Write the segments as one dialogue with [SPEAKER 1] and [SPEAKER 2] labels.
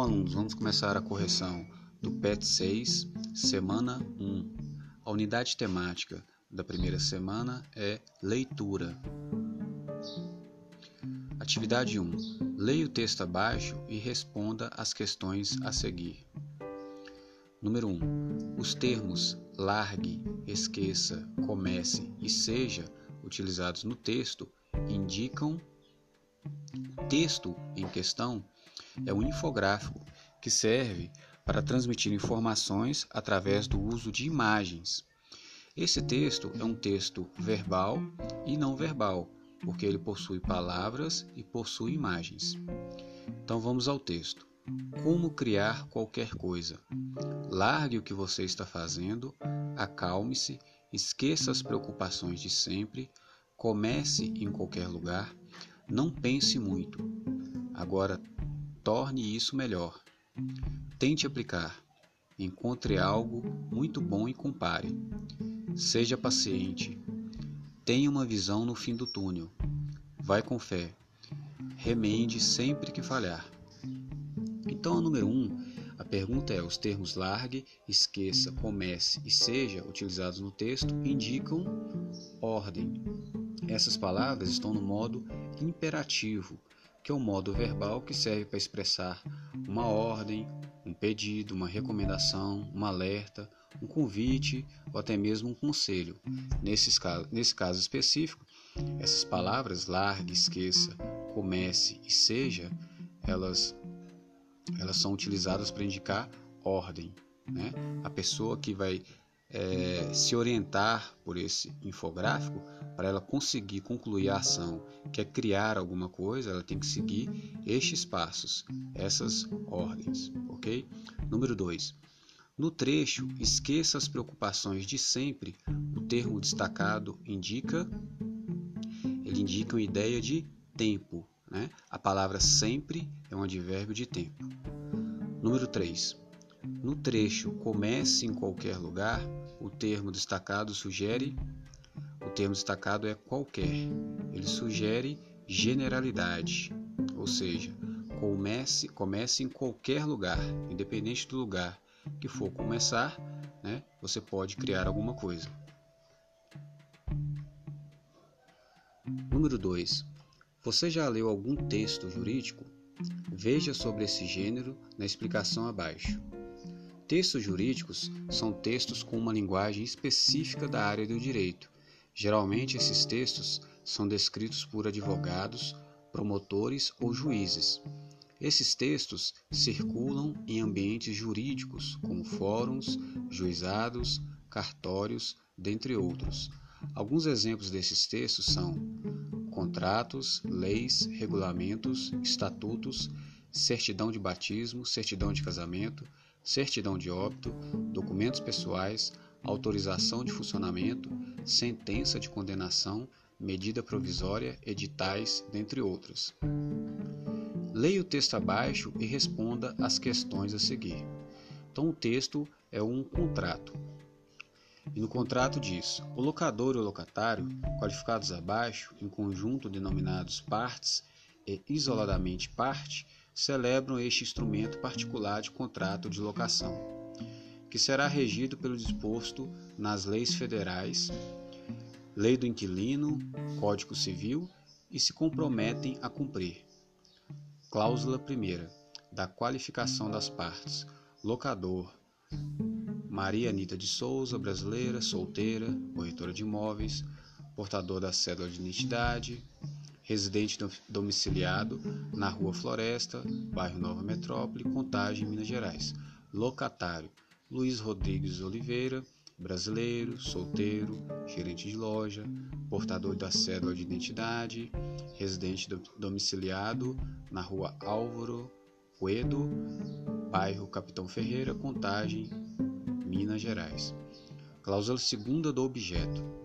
[SPEAKER 1] Alunos, vamos começar a correção do PET 6, semana 1. A unidade temática da primeira semana é leitura. Atividade 1. Leia o texto abaixo e responda as questões a seguir. Número 1. Os termos largue, esqueça, comece e seja utilizados no texto indicam texto em questão é um infográfico que serve para transmitir informações através do uso de imagens. Esse texto é um texto verbal e não verbal, porque ele possui palavras e possui imagens. Então vamos ao texto. Como criar qualquer coisa? Largue o que você está fazendo, acalme-se, esqueça as preocupações de sempre, comece em qualquer lugar, não pense muito. Agora torne isso melhor. Tente aplicar. Encontre algo muito bom e compare. Seja paciente. Tenha uma visão no fim do túnel. Vai com fé. Remende sempre que falhar. Então, número 1, um, a pergunta é: os termos largue, esqueça, comece e seja utilizados no texto indicam ordem. Essas palavras estão no modo imperativo, que é o modo verbal que serve para expressar uma ordem, um pedido, uma recomendação, um alerta, um convite ou até mesmo um conselho. Nesse caso, nesse caso específico, essas palavras largue, esqueça, comece e seja, elas, elas são utilizadas para indicar ordem. Né? A pessoa que vai é, se orientar por esse infográfico, para ela conseguir concluir a ação, que é criar alguma coisa, ela tem que seguir estes passos, essas ordens, ok? Número 2. No trecho, esqueça as preocupações de sempre. O termo destacado indica, ele indica uma ideia de tempo, né? A palavra sempre é um advérbio de tempo. Número 3. No trecho comece em qualquer lugar, o termo destacado sugere o termo destacado é qualquer. Ele sugere generalidade, ou seja, comece, comece em qualquer lugar, independente do lugar que for começar, né, você pode criar alguma coisa. Número 2. Você já leu algum texto jurídico? Veja sobre esse gênero na explicação abaixo. Textos jurídicos são textos com uma linguagem específica da área do direito. Geralmente, esses textos são descritos por advogados, promotores ou juízes. Esses textos circulam em ambientes jurídicos, como fóruns, juizados, cartórios, dentre outros. Alguns exemplos desses textos são contratos, leis, regulamentos, estatutos, certidão de batismo, certidão de casamento, certidão de óbito, documentos pessoais, autorização de funcionamento, sentença de condenação, medida provisória, editais, dentre outras. Leia o texto abaixo e responda as questões a seguir. Então, o texto é um contrato. E no contrato diz: o locador e o locatário, qualificados abaixo, em conjunto denominados partes e isoladamente parte, celebram este instrumento particular de contrato de locação, que será regido pelo disposto nas leis federais, Lei do Inquilino, Código Civil e se comprometem a cumprir. Cláusula 1 da qualificação das partes. Locador Maria Anita de Souza, brasileira, solteira, corretora de imóveis, portador da cédula de identidade, residente domiciliado na Rua Floresta, bairro Nova Metrópole, Contagem, Minas Gerais. Locatário: Luiz Rodrigues Oliveira, brasileiro, solteiro, gerente de loja, portador da cédula de identidade, residente domiciliado na Rua Álvaro Coedo, bairro Capitão Ferreira, Contagem, Minas Gerais. Cláusula segunda do objeto.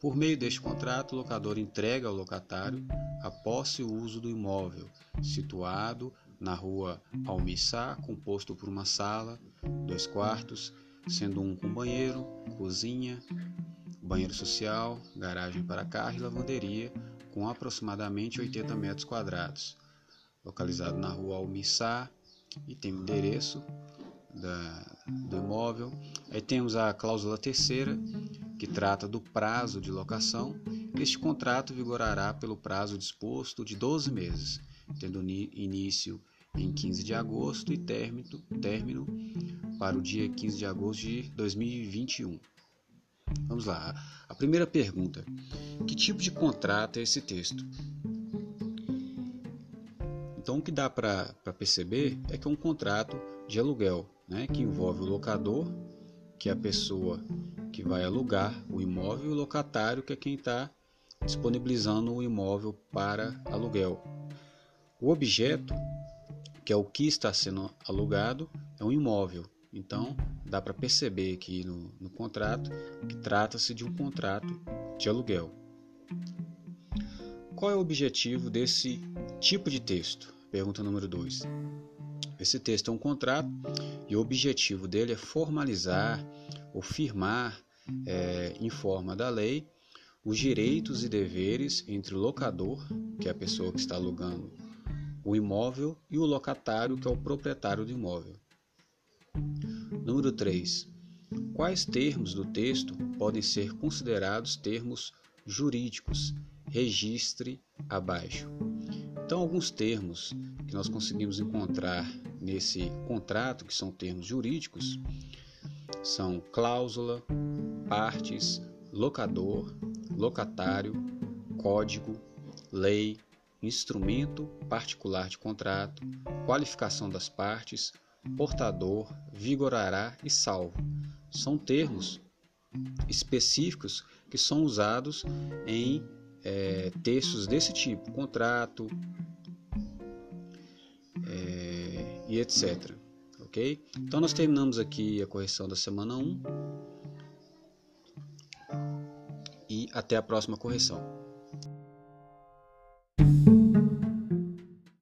[SPEAKER 1] Por meio deste contrato, o locador entrega ao locatário a posse e o uso do imóvel, situado na rua Almissá, composto por uma sala, dois quartos, sendo um com banheiro, cozinha, banheiro social, garagem para carro e lavanderia, com aproximadamente 80 metros quadrados, localizado na rua Almissá, e tem o endereço da, do imóvel. Aí temos a cláusula terceira, que trata do prazo de locação. Este contrato vigorará pelo prazo disposto de 12 meses, tendo início em 15 de agosto e término, término para o dia 15 de agosto de 2021. Vamos lá. A primeira pergunta: Que tipo de contrato é esse texto? Então, o que dá para perceber é que é um contrato de aluguel, né, que envolve o locador, que é a pessoa que vai alugar o imóvel, e o locatário, que é quem está disponibilizando o imóvel para aluguel. O objeto, que é o que está sendo alugado, é um imóvel. Então, dá para perceber aqui no, no contrato que trata-se de um contrato de aluguel. Qual é o objetivo desse tipo de texto? Pergunta número 2. Esse texto é um contrato e o objetivo dele é formalizar ou firmar é, em forma da lei os direitos e deveres entre o locador, que é a pessoa que está alugando o imóvel, e o locatário, que é o proprietário do imóvel. Número 3. Quais termos do texto podem ser considerados termos jurídicos? Registre abaixo. Então, alguns termos que nós conseguimos encontrar nesse contrato, que são termos jurídicos, são cláusula, partes, locador, locatário, código, lei, instrumento particular de contrato, qualificação das partes, portador, vigorará e salvo. São termos específicos que são usados em é, textos desse tipo, contrato é, e etc. Ok? Então nós terminamos aqui a correção da semana 1 até a próxima correção.